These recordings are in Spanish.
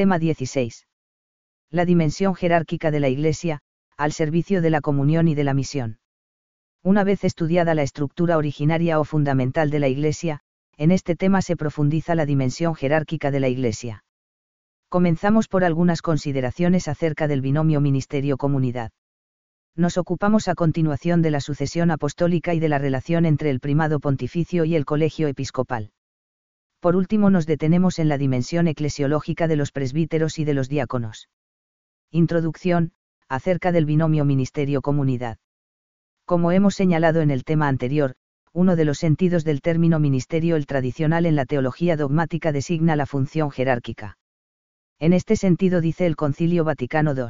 Tema 16. La dimensión jerárquica de la Iglesia, al servicio de la comunión y de la misión. Una vez estudiada la estructura originaria o fundamental de la Iglesia, en este tema se profundiza la dimensión jerárquica de la Iglesia. Comenzamos por algunas consideraciones acerca del binomio ministerio-comunidad. Nos ocupamos a continuación de la sucesión apostólica y de la relación entre el primado pontificio y el colegio episcopal. Por último nos detenemos en la dimensión eclesiológica de los presbíteros y de los diáconos. Introducción, acerca del binomio ministerio-comunidad. Como hemos señalado en el tema anterior, uno de los sentidos del término ministerio el tradicional en la teología dogmática designa la función jerárquica. En este sentido dice el Concilio Vaticano II.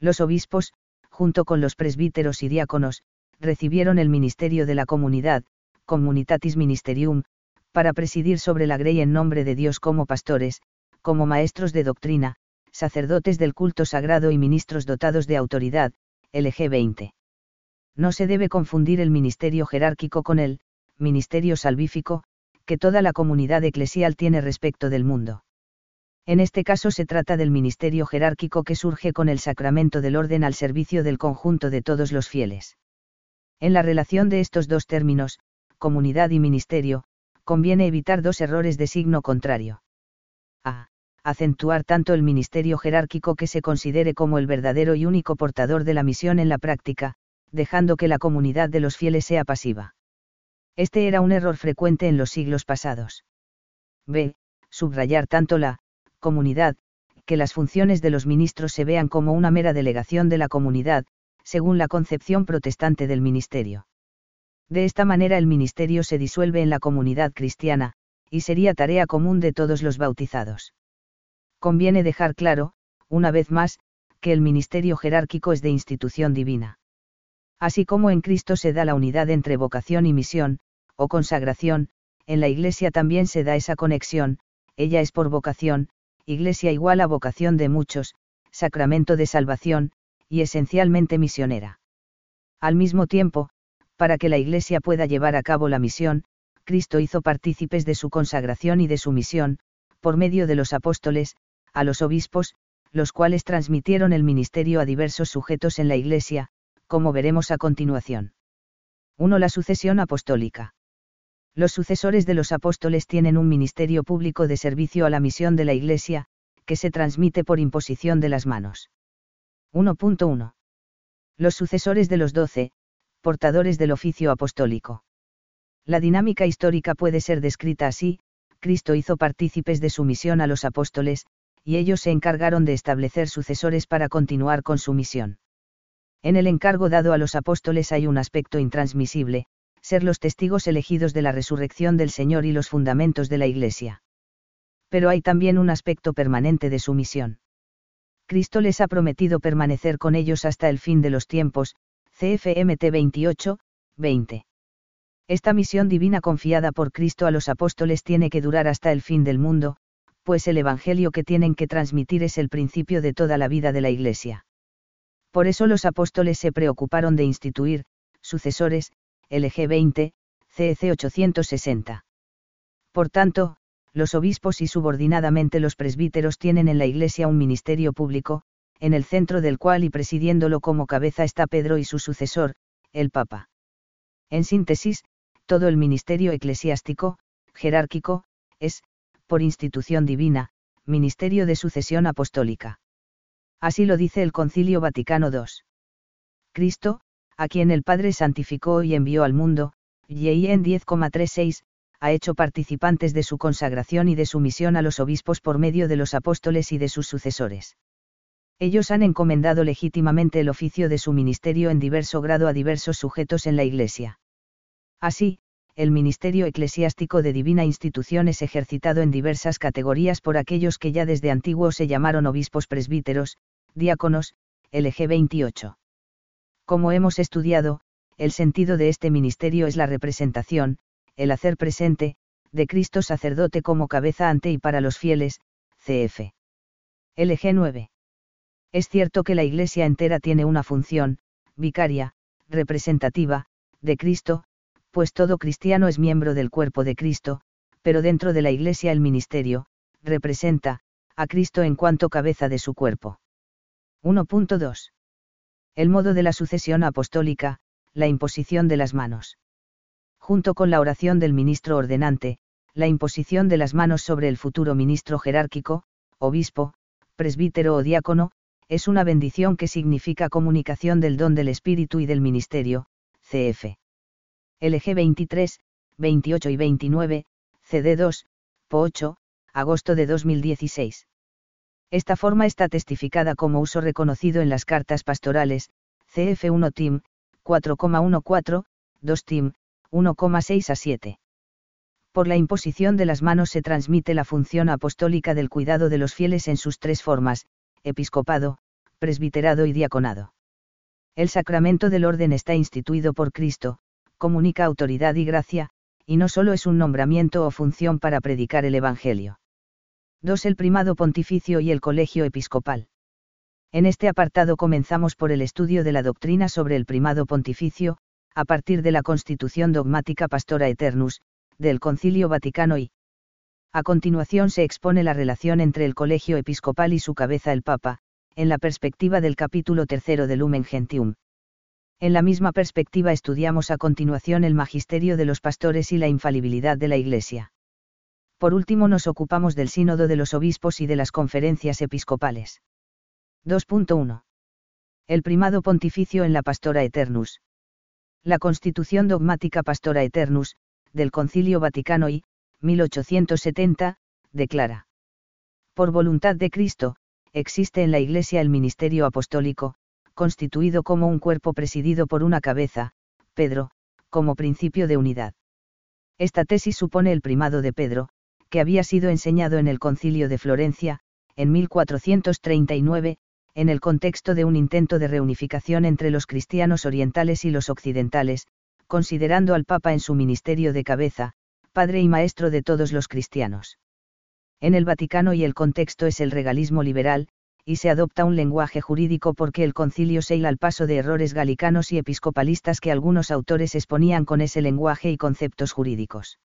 Los obispos, junto con los presbíteros y diáconos, recibieron el ministerio de la comunidad, Communitatis Ministerium, para presidir sobre la grey en nombre de Dios como pastores, como maestros de doctrina, sacerdotes del culto sagrado y ministros dotados de autoridad, LG 20 no se debe confundir el ministerio jerárquico con el ministerio salvífico, que toda la comunidad eclesial tiene respecto del mundo. En este caso se trata del ministerio jerárquico que surge con el sacramento del orden al servicio del conjunto de todos los fieles. En la relación de estos dos términos, comunidad y ministerio, conviene evitar dos errores de signo contrario. A. Acentuar tanto el ministerio jerárquico que se considere como el verdadero y único portador de la misión en la práctica, dejando que la comunidad de los fieles sea pasiva. Este era un error frecuente en los siglos pasados. B. Subrayar tanto la comunidad, que las funciones de los ministros se vean como una mera delegación de la comunidad, según la concepción protestante del ministerio. De esta manera el ministerio se disuelve en la comunidad cristiana, y sería tarea común de todos los bautizados. Conviene dejar claro, una vez más, que el ministerio jerárquico es de institución divina. Así como en Cristo se da la unidad entre vocación y misión, o consagración, en la Iglesia también se da esa conexión, ella es por vocación, Iglesia igual a vocación de muchos, sacramento de salvación, y esencialmente misionera. Al mismo tiempo, para que la Iglesia pueda llevar a cabo la misión, Cristo hizo partícipes de su consagración y de su misión, por medio de los apóstoles, a los obispos, los cuales transmitieron el ministerio a diversos sujetos en la Iglesia, como veremos a continuación. 1. La sucesión apostólica. Los sucesores de los apóstoles tienen un ministerio público de servicio a la misión de la Iglesia, que se transmite por imposición de las manos. 1.1. Los sucesores de los doce, portadores del oficio apostólico. La dinámica histórica puede ser descrita así, Cristo hizo partícipes de su misión a los apóstoles, y ellos se encargaron de establecer sucesores para continuar con su misión. En el encargo dado a los apóstoles hay un aspecto intransmisible, ser los testigos elegidos de la resurrección del Señor y los fundamentos de la Iglesia. Pero hay también un aspecto permanente de su misión. Cristo les ha prometido permanecer con ellos hasta el fin de los tiempos, CFMT 28, 20. Esta misión divina confiada por Cristo a los apóstoles tiene que durar hasta el fin del mundo, pues el Evangelio que tienen que transmitir es el principio de toda la vida de la Iglesia. Por eso los apóstoles se preocuparon de instituir, sucesores, LG 20, CEC 860. Por tanto, los obispos y subordinadamente los presbíteros tienen en la Iglesia un ministerio público, en el centro del cual y presidiéndolo como cabeza está Pedro y su sucesor, el Papa. En síntesis, todo el ministerio eclesiástico, jerárquico, es, por institución divina, ministerio de sucesión apostólica. Así lo dice el Concilio Vaticano II. Cristo, a quien el Padre santificó y envió al mundo, y en 10,36, ha hecho participantes de su consagración y de su misión a los obispos por medio de los apóstoles y de sus sucesores. Ellos han encomendado legítimamente el oficio de su ministerio en diverso grado a diversos sujetos en la Iglesia. Así, el ministerio eclesiástico de divina institución es ejercitado en diversas categorías por aquellos que ya desde antiguo se llamaron obispos presbíteros, diáconos, LG 28. Como hemos estudiado, el sentido de este ministerio es la representación, el hacer presente, de Cristo sacerdote como cabeza ante y para los fieles, CF. LG 9. Es cierto que la Iglesia entera tiene una función, vicaria, representativa, de Cristo, pues todo cristiano es miembro del cuerpo de Cristo, pero dentro de la Iglesia el ministerio, representa, a Cristo en cuanto cabeza de su cuerpo. 1.2. El modo de la sucesión apostólica, la imposición de las manos. Junto con la oración del ministro ordenante, la imposición de las manos sobre el futuro ministro jerárquico, obispo, presbítero o diácono, es una bendición que significa comunicación del don del Espíritu y del ministerio, cf. LG 23, 28 y 29, CD 2, PO 8, agosto de 2016. Esta forma está testificada como uso reconocido en las cartas pastorales, CF1 TIM, 4,14, 2 TIM, 1,6 a 7. Por la imposición de las manos se transmite la función apostólica del cuidado de los fieles en sus tres formas, episcopado, presbiterado y diaconado. El sacramento del orden está instituido por Cristo, comunica autoridad y gracia, y no solo es un nombramiento o función para predicar el Evangelio. 2. El primado pontificio y el colegio episcopal. En este apartado comenzamos por el estudio de la doctrina sobre el primado pontificio, a partir de la Constitución dogmática Pastora Eternus, del Concilio Vaticano y. A continuación se expone la relación entre el colegio episcopal y su cabeza el Papa, en la perspectiva del capítulo tercero del Lumen Gentium. En la misma perspectiva estudiamos a continuación el magisterio de los pastores y la infalibilidad de la Iglesia. Por último nos ocupamos del sínodo de los obispos y de las conferencias episcopales. 2.1. El primado pontificio en la Pastora Eternus. La Constitución dogmática Pastora Eternus, del Concilio Vaticano I, 1870, declara. Por voluntad de Cristo, existe en la Iglesia el ministerio apostólico, constituido como un cuerpo presidido por una cabeza, Pedro, como principio de unidad. Esta tesis supone el primado de Pedro, que había sido enseñado en el concilio de Florencia, en 1439, en el contexto de un intento de reunificación entre los cristianos orientales y los occidentales, considerando al Papa en su ministerio de cabeza, padre y maestro de todos los cristianos. En el Vaticano y el contexto es el regalismo liberal, y se adopta un lenguaje jurídico porque el concilio se hila al paso de errores galicanos y episcopalistas que algunos autores exponían con ese lenguaje y conceptos jurídicos.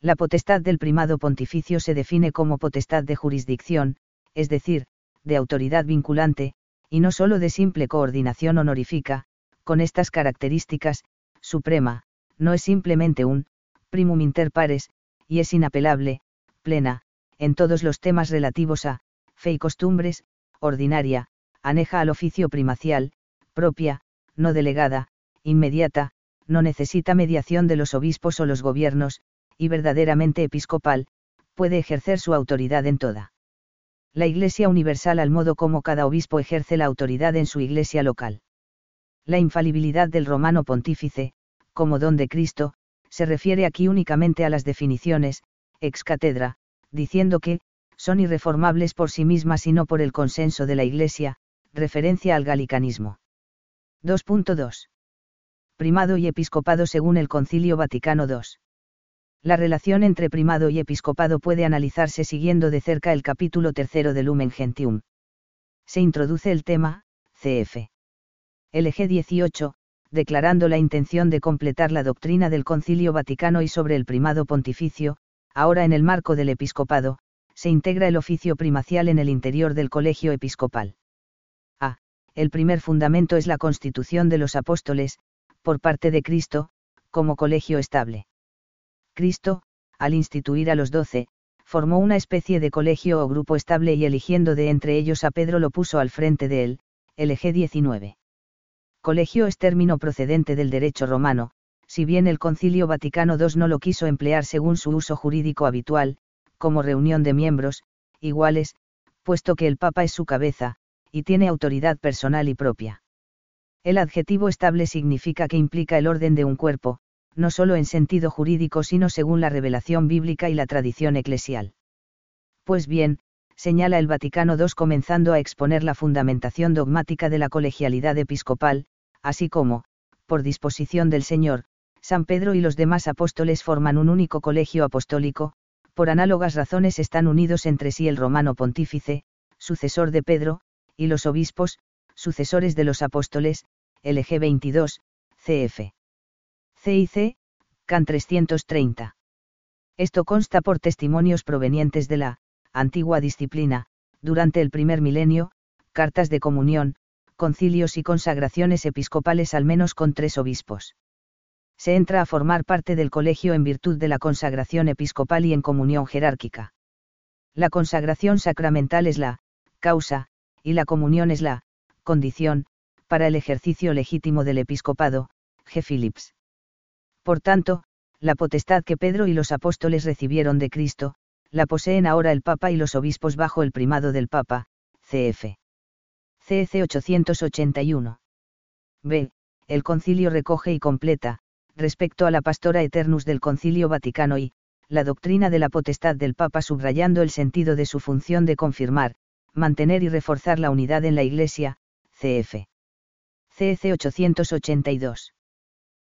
La potestad del primado pontificio se define como potestad de jurisdicción, es decir, de autoridad vinculante, y no sólo de simple coordinación honorífica, con estas características, suprema, no es simplemente un, primum inter pares, y es inapelable, plena, en todos los temas relativos a, fe y costumbres, ordinaria, aneja al oficio primacial, propia, no delegada, inmediata, no necesita mediación de los obispos o los gobiernos, y verdaderamente episcopal, puede ejercer su autoridad en toda la Iglesia Universal al modo como cada obispo ejerce la autoridad en su Iglesia local. La infalibilidad del romano pontífice, como don de Cristo, se refiere aquí únicamente a las definiciones, ex catedra, diciendo que, son irreformables por sí mismas y no por el consenso de la Iglesia, referencia al galicanismo. 2.2. Primado y episcopado según el Concilio Vaticano II. La relación entre primado y episcopado puede analizarse siguiendo de cerca el capítulo tercero del Lumen Gentium. Se introduce el tema, cf. LG 18, declarando la intención de completar la doctrina del Concilio Vaticano y sobre el primado pontificio, ahora en el marco del episcopado, se integra el oficio primacial en el interior del colegio episcopal. A. El primer fundamento es la constitución de los apóstoles, por parte de Cristo, como colegio estable. Cristo, al instituir a los doce, formó una especie de colegio o grupo estable y eligiendo de entre ellos a Pedro lo puso al frente de él, LG 19. Colegio es término procedente del derecho romano, si bien el Concilio Vaticano II no lo quiso emplear según su uso jurídico habitual, como reunión de miembros, iguales, puesto que el Papa es su cabeza, y tiene autoridad personal y propia. El adjetivo estable significa que implica el orden de un cuerpo, no solo en sentido jurídico sino según la revelación bíblica y la tradición eclesial. Pues bien, señala el Vaticano II comenzando a exponer la fundamentación dogmática de la colegialidad episcopal, así como, por disposición del Señor, San Pedro y los demás apóstoles forman un único colegio apostólico, por análogas razones están unidos entre sí el romano pontífice, sucesor de Pedro, y los obispos, sucesores de los apóstoles, LG 22, cf. CIC, CAN 330. Esto consta por testimonios provenientes de la antigua disciplina, durante el primer milenio, cartas de comunión, concilios y consagraciones episcopales al menos con tres obispos. Se entra a formar parte del colegio en virtud de la consagración episcopal y en comunión jerárquica. La consagración sacramental es la causa, y la comunión es la condición, para el ejercicio legítimo del episcopado, G. Phillips. Por tanto, la potestad que Pedro y los apóstoles recibieron de Cristo, la poseen ahora el Papa y los obispos bajo el primado del Papa, cf. CEC 881. B. El concilio recoge y completa, respecto a la pastora eternus del concilio Vaticano y, la doctrina de la potestad del Papa subrayando el sentido de su función de confirmar, mantener y reforzar la unidad en la Iglesia, cf. CEC 882.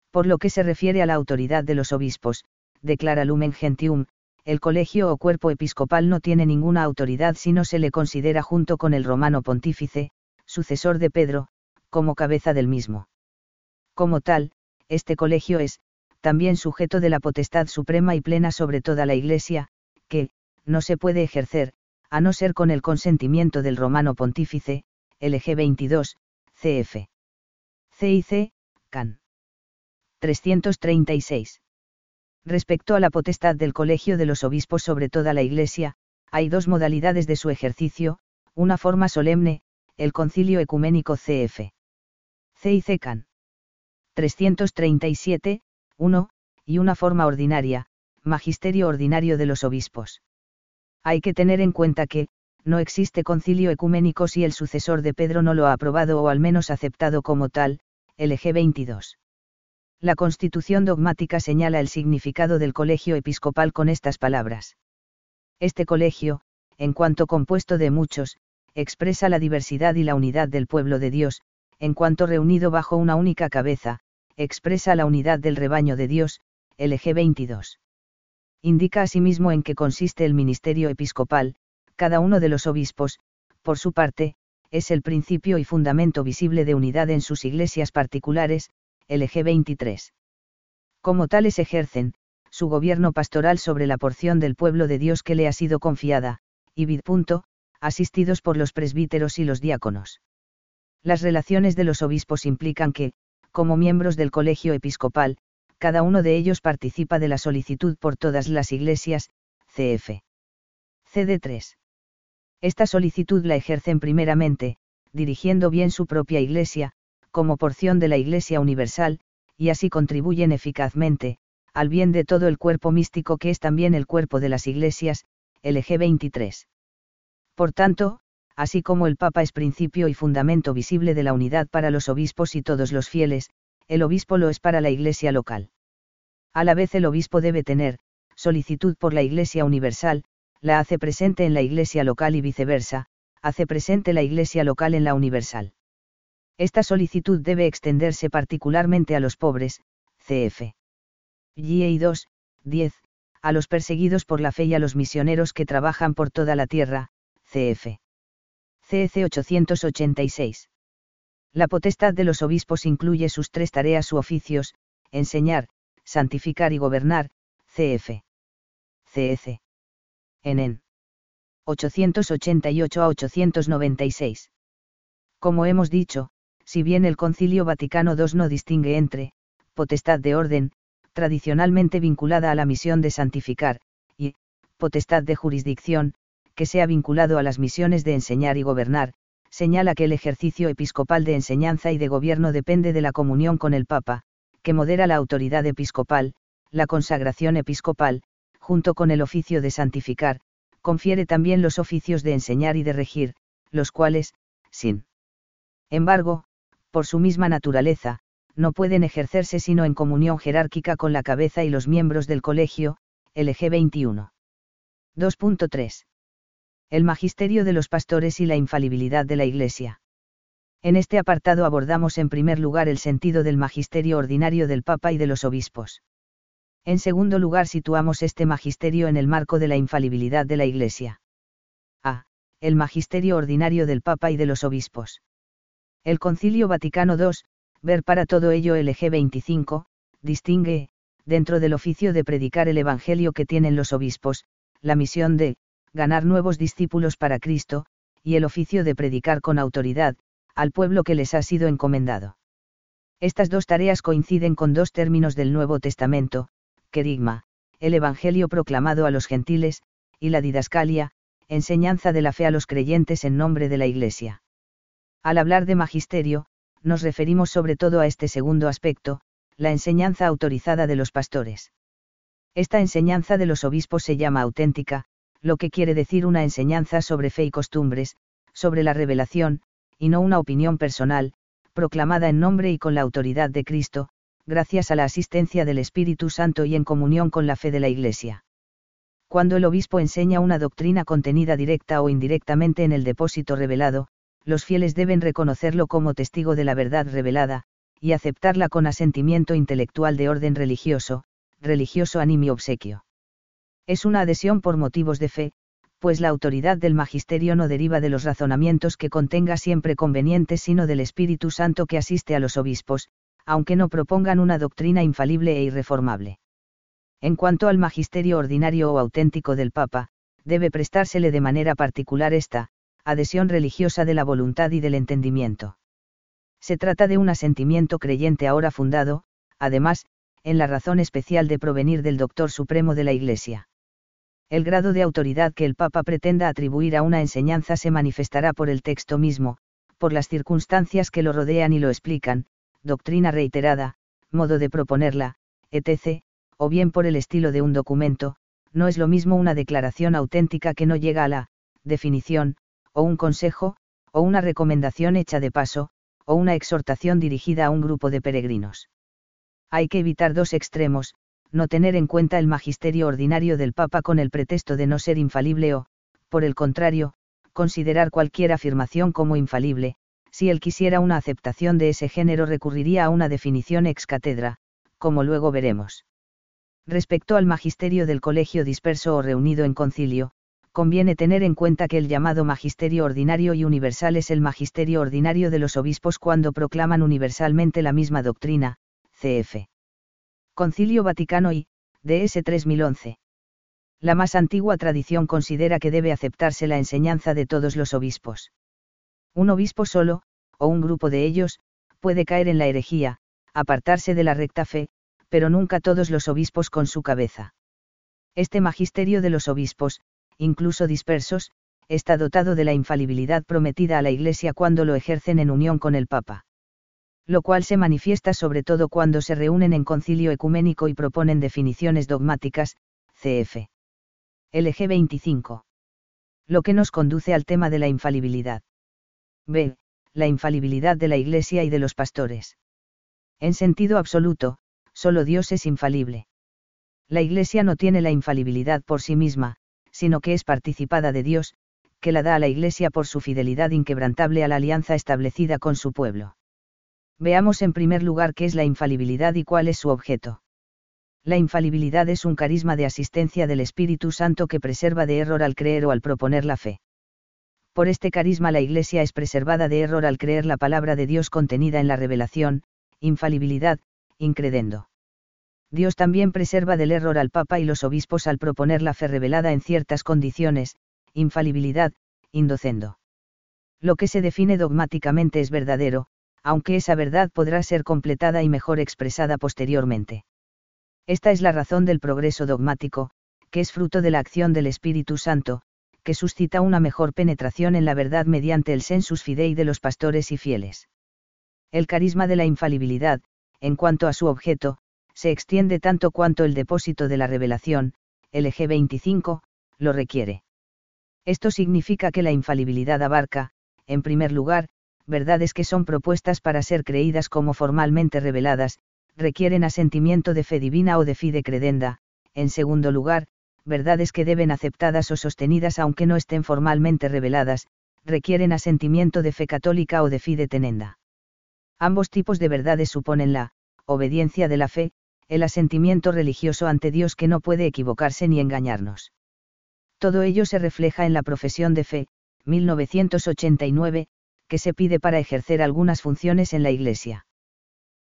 Por lo que se refiere a la autoridad de los obispos, declara Lumen Gentium, el colegio o cuerpo episcopal no tiene ninguna autoridad si no se le considera junto con el romano pontífice, sucesor de Pedro, como cabeza del mismo. Como tal, este colegio es, también sujeto de la potestad suprema y plena sobre toda la Iglesia, que, no se puede ejercer, a no ser con el consentimiento del romano pontífice, LG 22, CF. CIC, CAN. 336. Respecto a la potestad del Colegio de los Obispos sobre toda la Iglesia, hay dos modalidades de su ejercicio, una forma solemne, el Concilio Ecuménico CF. CIC CAN. 337, 1, y una forma ordinaria, Magisterio Ordinario de los Obispos. Hay que tener en cuenta que, no existe concilio ecuménico si el sucesor de Pedro no lo ha aprobado o al menos aceptado como tal, LG 22. La Constitución dogmática señala el significado del colegio episcopal con estas palabras. Este colegio, en cuanto compuesto de muchos, expresa la diversidad y la unidad del pueblo de Dios, en cuanto reunido bajo una única cabeza, expresa la unidad del rebaño de Dios, LG 22. Indica asimismo en qué consiste el ministerio episcopal, cada uno de los obispos, por su parte, es el principio y fundamento visible de unidad en sus iglesias particulares, LG 23. Como tales ejercen, su gobierno pastoral sobre la porción del pueblo de Dios que le ha sido confiada, y vid. Asistidos por los presbíteros y los diáconos. Las relaciones de los obispos implican que, como miembros del colegio episcopal, cada uno de ellos participa de la solicitud por todas las iglesias, cf. CD 3. Esta solicitud la ejercen primeramente, dirigiendo bien su propia iglesia, como porción de la Iglesia Universal, y así contribuyen eficazmente, al bien de todo el cuerpo místico que es también el cuerpo de las iglesias, LG 23. Por tanto, así como el Papa es principio y fundamento visible de la unidad para los obispos y todos los fieles, el obispo lo es para la iglesia local. A la vez el obispo debe tener, solicitud por la iglesia universal, la hace presente en la iglesia local y viceversa, hace presente la iglesia local en la universal. Esta solicitud debe extenderse particularmente a los pobres, cf. Y 2, 10, a los perseguidos por la fe y a los misioneros que trabajan por toda la tierra, cf. CEC 886. La potestad de los obispos incluye sus tres tareas u oficios, enseñar, santificar y gobernar, cf. CEC. En 888 a 896. Como hemos dicho, si bien el Concilio Vaticano II no distingue entre, potestad de orden, tradicionalmente vinculada a la misión de santificar, y, potestad de jurisdicción, que sea vinculado a las misiones de enseñar y gobernar, señala que el ejercicio episcopal de enseñanza y de gobierno depende de la comunión con el Papa, que modera la autoridad episcopal, la consagración episcopal, junto con el oficio de santificar, confiere también los oficios de enseñar y de regir, los cuales, sin embargo, por su misma naturaleza, no pueden ejercerse sino en comunión jerárquica con la cabeza y los miembros del colegio, LG 21. 2.3. El magisterio de los pastores y la infalibilidad de la Iglesia. En este apartado abordamos en primer lugar el sentido del magisterio ordinario del Papa y de los obispos. En segundo lugar situamos este magisterio en el marco de la infalibilidad de la Iglesia. A. El magisterio ordinario del Papa y de los obispos. El Concilio Vaticano II, ver para todo ello LG 25, distingue, dentro del oficio de predicar el Evangelio que tienen los obispos, la misión de, ganar nuevos discípulos para Cristo, y el oficio de predicar con autoridad, al pueblo que les ha sido encomendado. Estas dos tareas coinciden con dos términos del Nuevo Testamento, querigma, el Evangelio proclamado a los gentiles, y la didascalia, enseñanza de la fe a los creyentes en nombre de la Iglesia. Al hablar de magisterio, nos referimos sobre todo a este segundo aspecto, la enseñanza autorizada de los pastores. Esta enseñanza de los obispos se llama auténtica, lo que quiere decir una enseñanza sobre fe y costumbres, sobre la revelación, y no una opinión personal, proclamada en nombre y con la autoridad de Cristo, gracias a la asistencia del Espíritu Santo y en comunión con la fe de la Iglesia. Cuando el obispo enseña una doctrina contenida directa o indirectamente en el depósito revelado, los fieles deben reconocerlo como testigo de la verdad revelada, y aceptarla con asentimiento intelectual de orden religioso, religioso animio obsequio. Es una adhesión por motivos de fe, pues la autoridad del magisterio no deriva de los razonamientos que contenga siempre convenientes, sino del Espíritu Santo que asiste a los obispos, aunque no propongan una doctrina infalible e irreformable. En cuanto al magisterio ordinario o auténtico del Papa, debe prestársele de manera particular esta, adhesión religiosa de la voluntad y del entendimiento. Se trata de un asentimiento creyente ahora fundado, además, en la razón especial de provenir del Doctor Supremo de la Iglesia. El grado de autoridad que el Papa pretenda atribuir a una enseñanza se manifestará por el texto mismo, por las circunstancias que lo rodean y lo explican, doctrina reiterada, modo de proponerla, etc., o bien por el estilo de un documento, no es lo mismo una declaración auténtica que no llega a la definición, o un consejo, o una recomendación hecha de paso, o una exhortación dirigida a un grupo de peregrinos. Hay que evitar dos extremos, no tener en cuenta el magisterio ordinario del Papa con el pretexto de no ser infalible o, por el contrario, considerar cualquier afirmación como infalible, si él quisiera una aceptación de ese género recurriría a una definición ex cátedra, como luego veremos. Respecto al magisterio del colegio disperso o reunido en concilio, conviene tener en cuenta que el llamado magisterio ordinario y universal es el magisterio ordinario de los obispos cuando proclaman universalmente la misma doctrina, cf. Concilio Vaticano I, DS 3011. La más antigua tradición considera que debe aceptarse la enseñanza de todos los obispos. Un obispo solo, o un grupo de ellos, puede caer en la herejía, apartarse de la recta fe, pero nunca todos los obispos con su cabeza. Este magisterio de los obispos, incluso dispersos, está dotado de la infalibilidad prometida a la Iglesia cuando lo ejercen en unión con el Papa lo cual se manifiesta sobre todo cuando se reúnen en concilio ecuménico y proponen definiciones dogmáticas, cf. LG 25. Lo que nos conduce al tema de la infalibilidad. B. La infalibilidad de la Iglesia y de los pastores. En sentido absoluto, solo Dios es infalible. La Iglesia no tiene la infalibilidad por sí misma, sino que es participada de Dios, que la da a la Iglesia por su fidelidad inquebrantable a la alianza establecida con su pueblo. Veamos en primer lugar qué es la infalibilidad y cuál es su objeto. La infalibilidad es un carisma de asistencia del Espíritu Santo que preserva de error al creer o al proponer la fe. Por este carisma la Iglesia es preservada de error al creer la palabra de Dios contenida en la revelación, infalibilidad, incredendo. Dios también preserva del error al Papa y los obispos al proponer la fe revelada en ciertas condiciones, infalibilidad, indocendo. Lo que se define dogmáticamente es verdadero, aunque esa verdad podrá ser completada y mejor expresada posteriormente. Esta es la razón del progreso dogmático, que es fruto de la acción del Espíritu Santo, que suscita una mejor penetración en la verdad mediante el sensus fidei de los pastores y fieles. El carisma de la infalibilidad, en cuanto a su objeto, se extiende tanto cuanto el depósito de la revelación, LG 25, lo requiere. Esto significa que la infalibilidad abarca, en primer lugar, verdades que son propuestas para ser creídas como formalmente reveladas, requieren asentimiento de fe divina o de fide credenda, en segundo lugar, verdades que deben aceptadas o sostenidas aunque no estén formalmente reveladas, requieren asentimiento de fe católica o de fide tenenda. Ambos tipos de verdades suponen la obediencia de la fe, el asentimiento religioso ante Dios que no puede equivocarse ni engañarnos. Todo ello se refleja en la profesión de fe, 1989, que se pide para ejercer algunas funciones en la Iglesia.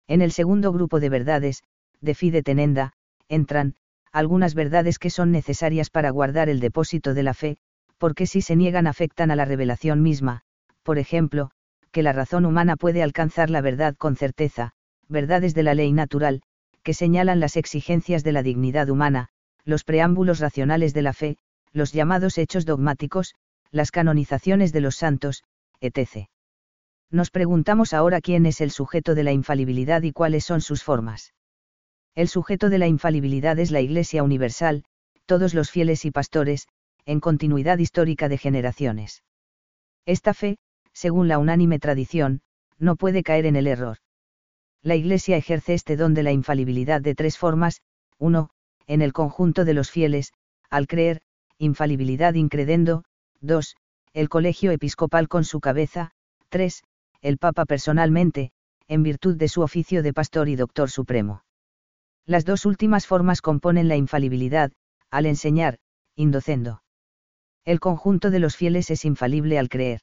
En el segundo grupo de verdades, de fide tenenda, entran, algunas verdades que son necesarias para guardar el depósito de la fe, porque si se niegan afectan a la revelación misma, por ejemplo, que la razón humana puede alcanzar la verdad con certeza, verdades de la ley natural, que señalan las exigencias de la dignidad humana, los preámbulos racionales de la fe, los llamados hechos dogmáticos, las canonizaciones de los santos, etc. Nos preguntamos ahora quién es el sujeto de la infalibilidad y cuáles son sus formas. El sujeto de la infalibilidad es la Iglesia Universal, todos los fieles y pastores, en continuidad histórica de generaciones. Esta fe, según la unánime tradición, no puede caer en el error. La Iglesia ejerce este don de la infalibilidad de tres formas, 1. En el conjunto de los fieles, al creer, infalibilidad incredendo, 2. El colegio episcopal con su cabeza, 3. El Papa personalmente, en virtud de su oficio de pastor y doctor supremo. Las dos últimas formas componen la infalibilidad, al enseñar, indocendo. El conjunto de los fieles es infalible al creer.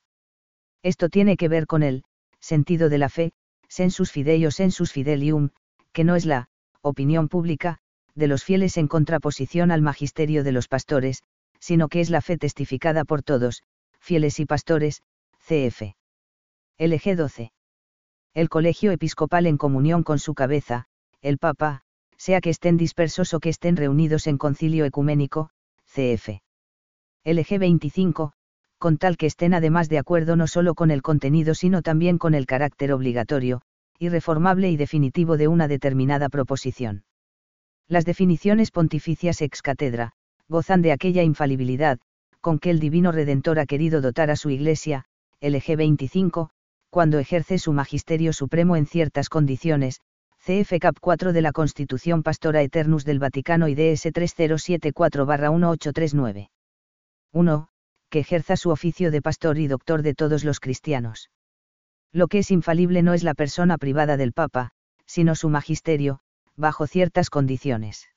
Esto tiene que ver con el sentido de la fe, sensus fidei o sensus fidelium, que no es la opinión pública de los fieles en contraposición al magisterio de los pastores, sino que es la fe testificada por todos, fieles y pastores, cf. LG 12. El colegio episcopal en comunión con su cabeza, el Papa, sea que estén dispersos o que estén reunidos en concilio ecuménico, cf. LG 25, con tal que estén además de acuerdo no solo con el contenido sino también con el carácter obligatorio, irreformable y definitivo de una determinada proposición. Las definiciones pontificias ex cátedra, gozan de aquella infalibilidad, con que el Divino Redentor ha querido dotar a su Iglesia, LG 25, cuando ejerce su magisterio supremo en ciertas condiciones, CF Cap 4 de la Constitución Pastora Eternus del Vaticano y DS 3074-1839. 1 que ejerza su oficio de pastor y doctor de todos los cristianos. Lo que es infalible no es la persona privada del Papa, sino su magisterio, bajo ciertas condiciones.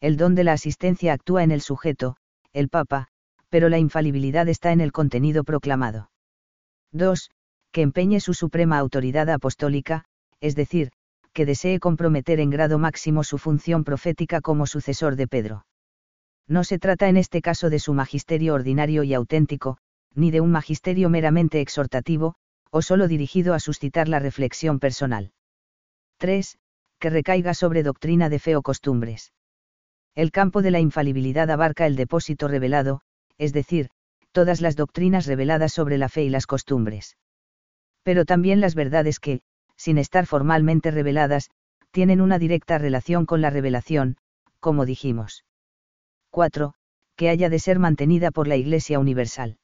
El don de la asistencia actúa en el sujeto, el Papa, pero la infalibilidad está en el contenido proclamado. 2. Que empeñe su suprema autoridad apostólica, es decir, que desee comprometer en grado máximo su función profética como sucesor de Pedro. No se trata en este caso de su magisterio ordinario y auténtico, ni de un magisterio meramente exhortativo, o solo dirigido a suscitar la reflexión personal. 3. Que recaiga sobre doctrina de fe o costumbres. El campo de la infalibilidad abarca el depósito revelado, es decir, todas las doctrinas reveladas sobre la fe y las costumbres. Pero también las verdades que, sin estar formalmente reveladas, tienen una directa relación con la revelación, como dijimos. 4. Que haya de ser mantenida por la Iglesia Universal.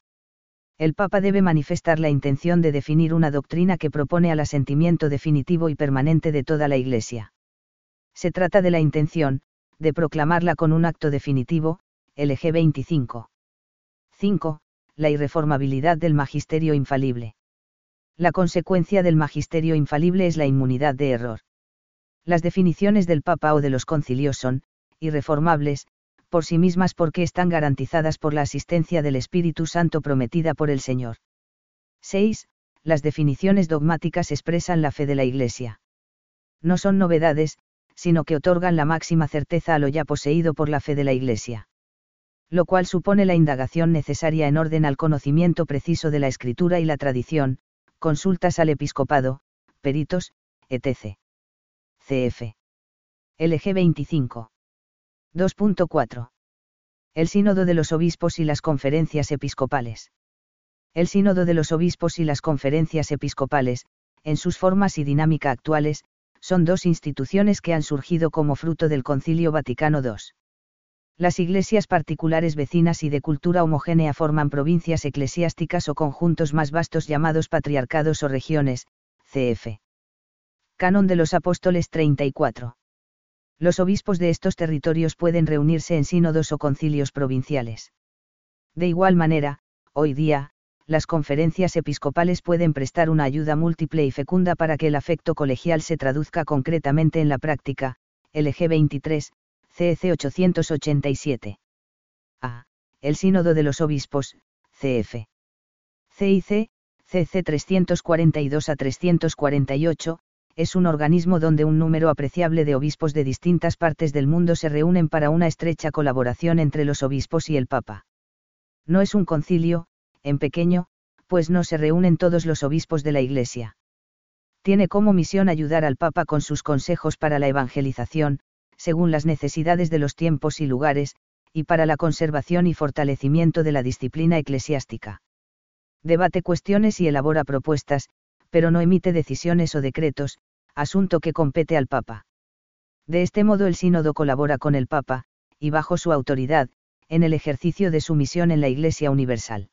El Papa debe manifestar la intención de definir una doctrina que propone al asentimiento definitivo y permanente de toda la Iglesia. Se trata de la intención, de proclamarla con un acto definitivo, LG 25. 5. La irreformabilidad del magisterio infalible. La consecuencia del magisterio infalible es la inmunidad de error. Las definiciones del Papa o de los concilios son, irreformables, por sí mismas porque están garantizadas por la asistencia del Espíritu Santo prometida por el Señor. 6. Las definiciones dogmáticas expresan la fe de la Iglesia. No son novedades, sino que otorgan la máxima certeza a lo ya poseído por la fe de la Iglesia. Lo cual supone la indagación necesaria en orden al conocimiento preciso de la Escritura y la tradición, consultas al episcopado, peritos, etc. CF. LG 25. 2.4. El Sínodo de los Obispos y las Conferencias Episcopales. El Sínodo de los Obispos y las Conferencias Episcopales, en sus formas y dinámica actuales, son dos instituciones que han surgido como fruto del Concilio Vaticano II. Las iglesias particulares vecinas y de cultura homogénea forman provincias eclesiásticas o conjuntos más vastos llamados patriarcados o regiones, cf. Canon de los Apóstoles 34 los obispos de estos territorios pueden reunirse en sínodos o concilios provinciales. De igual manera, hoy día, las conferencias episcopales pueden prestar una ayuda múltiple y fecunda para que el afecto colegial se traduzca concretamente en la práctica, LG 23, CEC 887. A. El Sínodo de los Obispos, CF. CIC, CC 342 a 348, es un organismo donde un número apreciable de obispos de distintas partes del mundo se reúnen para una estrecha colaboración entre los obispos y el Papa. No es un concilio, en pequeño, pues no se reúnen todos los obispos de la Iglesia. Tiene como misión ayudar al Papa con sus consejos para la evangelización, según las necesidades de los tiempos y lugares, y para la conservación y fortalecimiento de la disciplina eclesiástica. Debate cuestiones y elabora propuestas, pero no emite decisiones o decretos, asunto que compete al Papa. De este modo el sínodo colabora con el Papa, y bajo su autoridad, en el ejercicio de su misión en la Iglesia Universal.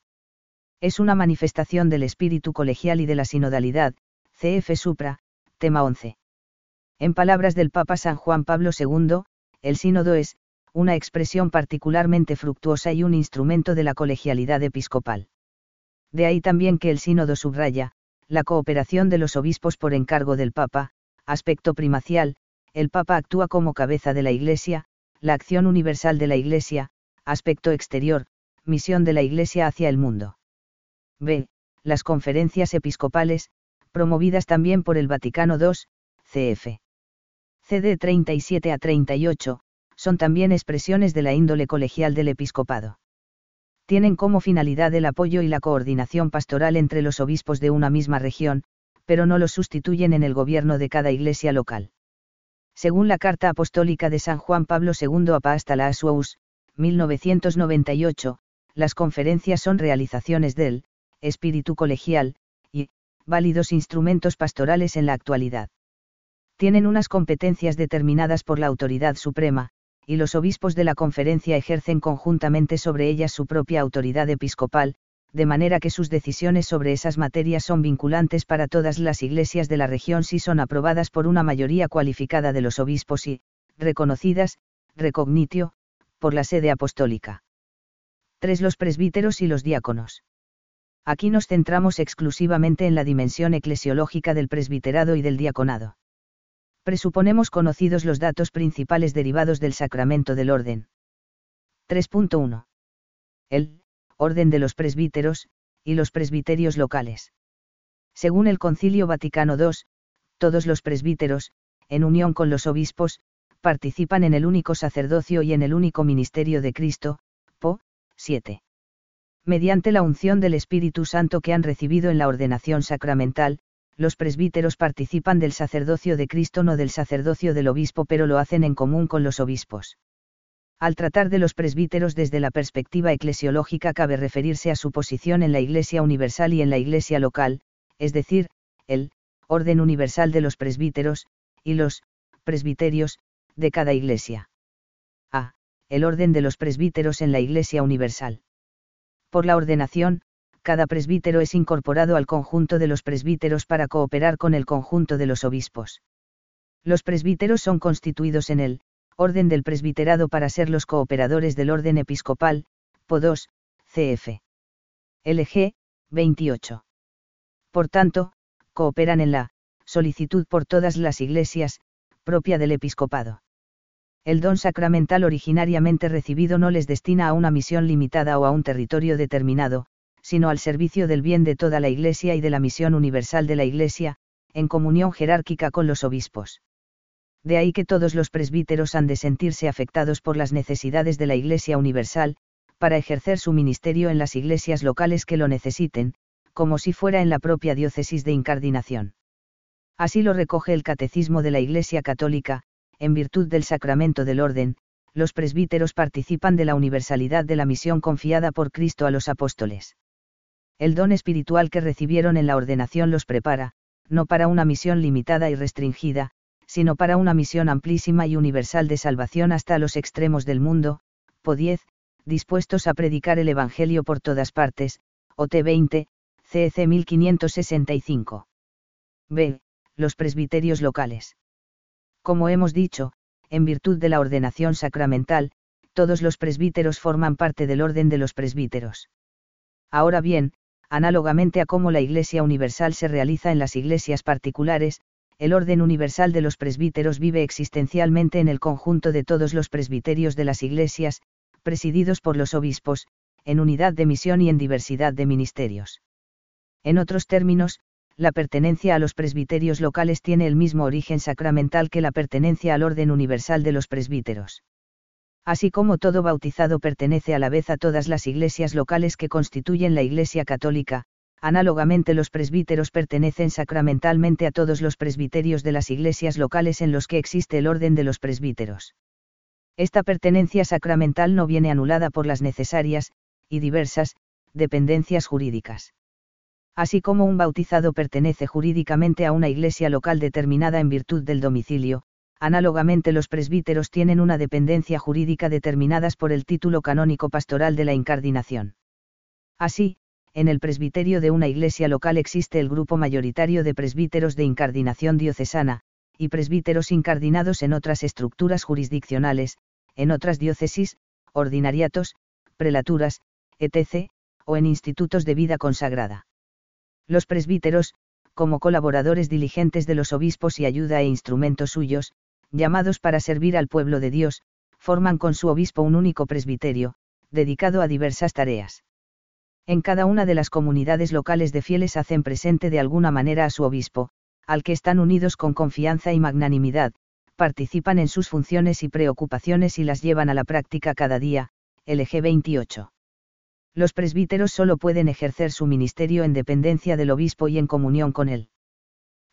Es una manifestación del espíritu colegial y de la sinodalidad, CF Supra, tema 11. En palabras del Papa San Juan Pablo II, el sínodo es, una expresión particularmente fructuosa y un instrumento de la colegialidad episcopal. De ahí también que el sínodo subraya, la cooperación de los obispos por encargo del Papa, aspecto primacial, el Papa actúa como cabeza de la Iglesia, la acción universal de la Iglesia, aspecto exterior, misión de la Iglesia hacia el mundo. B. Las conferencias episcopales, promovidas también por el Vaticano II, CF. CD 37 a 38, son también expresiones de la índole colegial del episcopado. Tienen como finalidad el apoyo y la coordinación pastoral entre los obispos de una misma región, pero no los sustituyen en el gobierno de cada iglesia local. Según la Carta Apostólica de San Juan Pablo II a Pastala Suaus, 1998, las conferencias son realizaciones del espíritu colegial, y válidos instrumentos pastorales en la actualidad. Tienen unas competencias determinadas por la autoridad suprema, y los obispos de la conferencia ejercen conjuntamente sobre ellas su propia autoridad episcopal, de manera que sus decisiones sobre esas materias son vinculantes para todas las iglesias de la región si son aprobadas por una mayoría cualificada de los obispos y, reconocidas, recognitio, por la sede apostólica. 3. Los presbíteros y los diáconos. Aquí nos centramos exclusivamente en la dimensión eclesiológica del presbiterado y del diaconado. Presuponemos conocidos los datos principales derivados del sacramento del orden. 3.1. El orden de los presbíteros, y los presbiterios locales. Según el Concilio Vaticano II, todos los presbíteros, en unión con los obispos, participan en el único sacerdocio y en el único ministerio de Cristo, Po, 7. Mediante la unción del Espíritu Santo que han recibido en la ordenación sacramental, los presbíteros participan del sacerdocio de Cristo no del sacerdocio del obispo pero lo hacen en común con los obispos. Al tratar de los presbíteros desde la perspectiva eclesiológica cabe referirse a su posición en la Iglesia universal y en la Iglesia local, es decir, el orden universal de los presbíteros, y los presbiterios, de cada Iglesia. A. El orden de los presbíteros en la Iglesia universal. Por la ordenación, cada presbítero es incorporado al conjunto de los presbíteros para cooperar con el conjunto de los obispos. Los presbíteros son constituidos en el orden del presbiterado para ser los cooperadores del orden episcopal, PO 2, CF. LG, 28. Por tanto, cooperan en la solicitud por todas las iglesias, propia del episcopado. El don sacramental originariamente recibido no les destina a una misión limitada o a un territorio determinado, sino al servicio del bien de toda la Iglesia y de la misión universal de la Iglesia, en comunión jerárquica con los obispos de ahí que todos los presbíteros han de sentirse afectados por las necesidades de la Iglesia Universal, para ejercer su ministerio en las iglesias locales que lo necesiten, como si fuera en la propia diócesis de incardinación. Así lo recoge el Catecismo de la Iglesia Católica, en virtud del sacramento del orden, los presbíteros participan de la universalidad de la misión confiada por Cristo a los apóstoles. El don espiritual que recibieron en la ordenación los prepara, no para una misión limitada y restringida, sino para una misión amplísima y universal de salvación hasta los extremos del mundo, po 10, dispuestos a predicar el Evangelio por todas partes, OT 20, CEC 1565. B. Los presbiterios locales. Como hemos dicho, en virtud de la ordenación sacramental, todos los presbíteros forman parte del orden de los presbíteros. Ahora bien, análogamente a cómo la Iglesia Universal se realiza en las iglesias particulares, el orden universal de los presbíteros vive existencialmente en el conjunto de todos los presbiterios de las iglesias, presididos por los obispos, en unidad de misión y en diversidad de ministerios. En otros términos, la pertenencia a los presbiterios locales tiene el mismo origen sacramental que la pertenencia al orden universal de los presbíteros. Así como todo bautizado pertenece a la vez a todas las iglesias locales que constituyen la Iglesia Católica, análogamente los presbíteros pertenecen sacramentalmente a todos los presbiterios de las iglesias locales en los que existe el orden de los presbíteros. Esta pertenencia sacramental no viene anulada por las necesarias, y diversas, dependencias jurídicas. Así como un bautizado pertenece jurídicamente a una iglesia local determinada en virtud del domicilio, análogamente los presbíteros tienen una dependencia jurídica determinadas por el título canónico pastoral de la incardinación. Así, en el presbiterio de una iglesia local existe el grupo mayoritario de presbíteros de incardinación diocesana, y presbíteros incardinados en otras estructuras jurisdiccionales, en otras diócesis, ordinariatos, prelaturas, etc., o en institutos de vida consagrada. Los presbíteros, como colaboradores diligentes de los obispos y ayuda e instrumentos suyos, llamados para servir al pueblo de Dios, forman con su obispo un único presbiterio, dedicado a diversas tareas. En cada una de las comunidades locales de fieles hacen presente de alguna manera a su obispo, al que están unidos con confianza y magnanimidad, participan en sus funciones y preocupaciones y las llevan a la práctica cada día, LG 28. Los presbíteros solo pueden ejercer su ministerio en dependencia del obispo y en comunión con él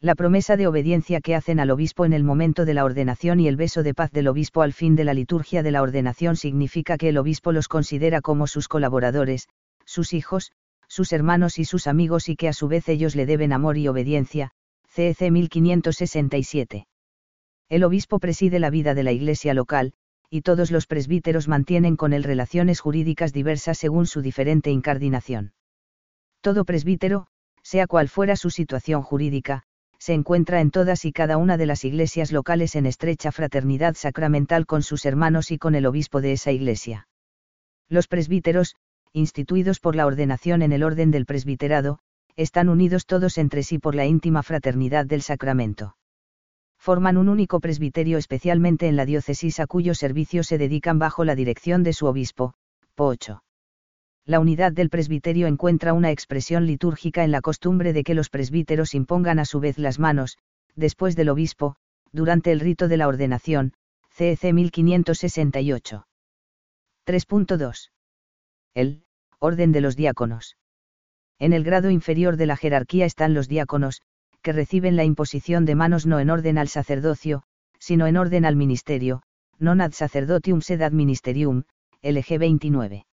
la promesa de obediencia que hacen al obispo en el momento de la ordenación y el beso de paz del obispo al fin de la liturgia de la ordenación significa que el obispo los considera como sus colaboradores, sus hijos, sus hermanos y sus amigos y que a su vez ellos le deben amor y obediencia. CEC 1567. El obispo preside la vida de la iglesia local, y todos los presbíteros mantienen con él relaciones jurídicas diversas según su diferente incardinación. Todo presbítero, sea cual fuera su situación jurídica, se encuentra en todas y cada una de las iglesias locales en estrecha fraternidad sacramental con sus hermanos y con el obispo de esa iglesia. Los presbíteros, instituidos por la ordenación en el orden del presbiterado, están unidos todos entre sí por la íntima fraternidad del sacramento. Forman un único presbiterio especialmente en la diócesis a cuyo servicio se dedican bajo la dirección de su obispo, Pocho la unidad del presbiterio encuentra una expresión litúrgica en la costumbre de que los presbíteros impongan a su vez las manos, después del obispo, durante el rito de la ordenación, CEC 1568. 3.2. El, orden de los diáconos. En el grado inferior de la jerarquía están los diáconos, que reciben la imposición de manos no en orden al sacerdocio, sino en orden al ministerio, non ad sacerdotium sed ad ministerium, LG 29.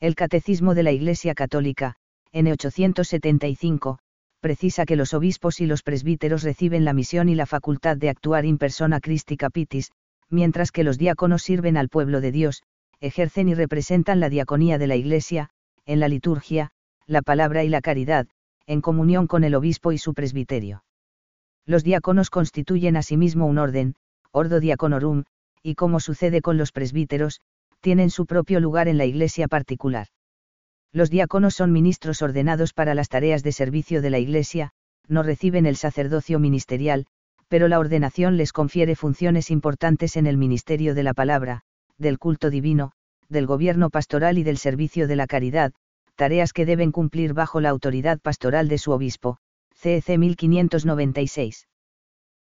El Catecismo de la Iglesia Católica, N 875, precisa que los obispos y los presbíteros reciben la misión y la facultad de actuar in persona Christi Capitis, mientras que los diáconos sirven al pueblo de Dios, ejercen y representan la diaconía de la Iglesia, en la liturgia, la palabra y la caridad, en comunión con el obispo y su presbiterio. Los diáconos constituyen asimismo un orden, ordo diaconorum, y como sucede con los presbíteros, tienen su propio lugar en la iglesia particular. Los diáconos son ministros ordenados para las tareas de servicio de la iglesia, no reciben el sacerdocio ministerial, pero la ordenación les confiere funciones importantes en el ministerio de la palabra, del culto divino, del gobierno pastoral y del servicio de la caridad, tareas que deben cumplir bajo la autoridad pastoral de su obispo. CEC 1596.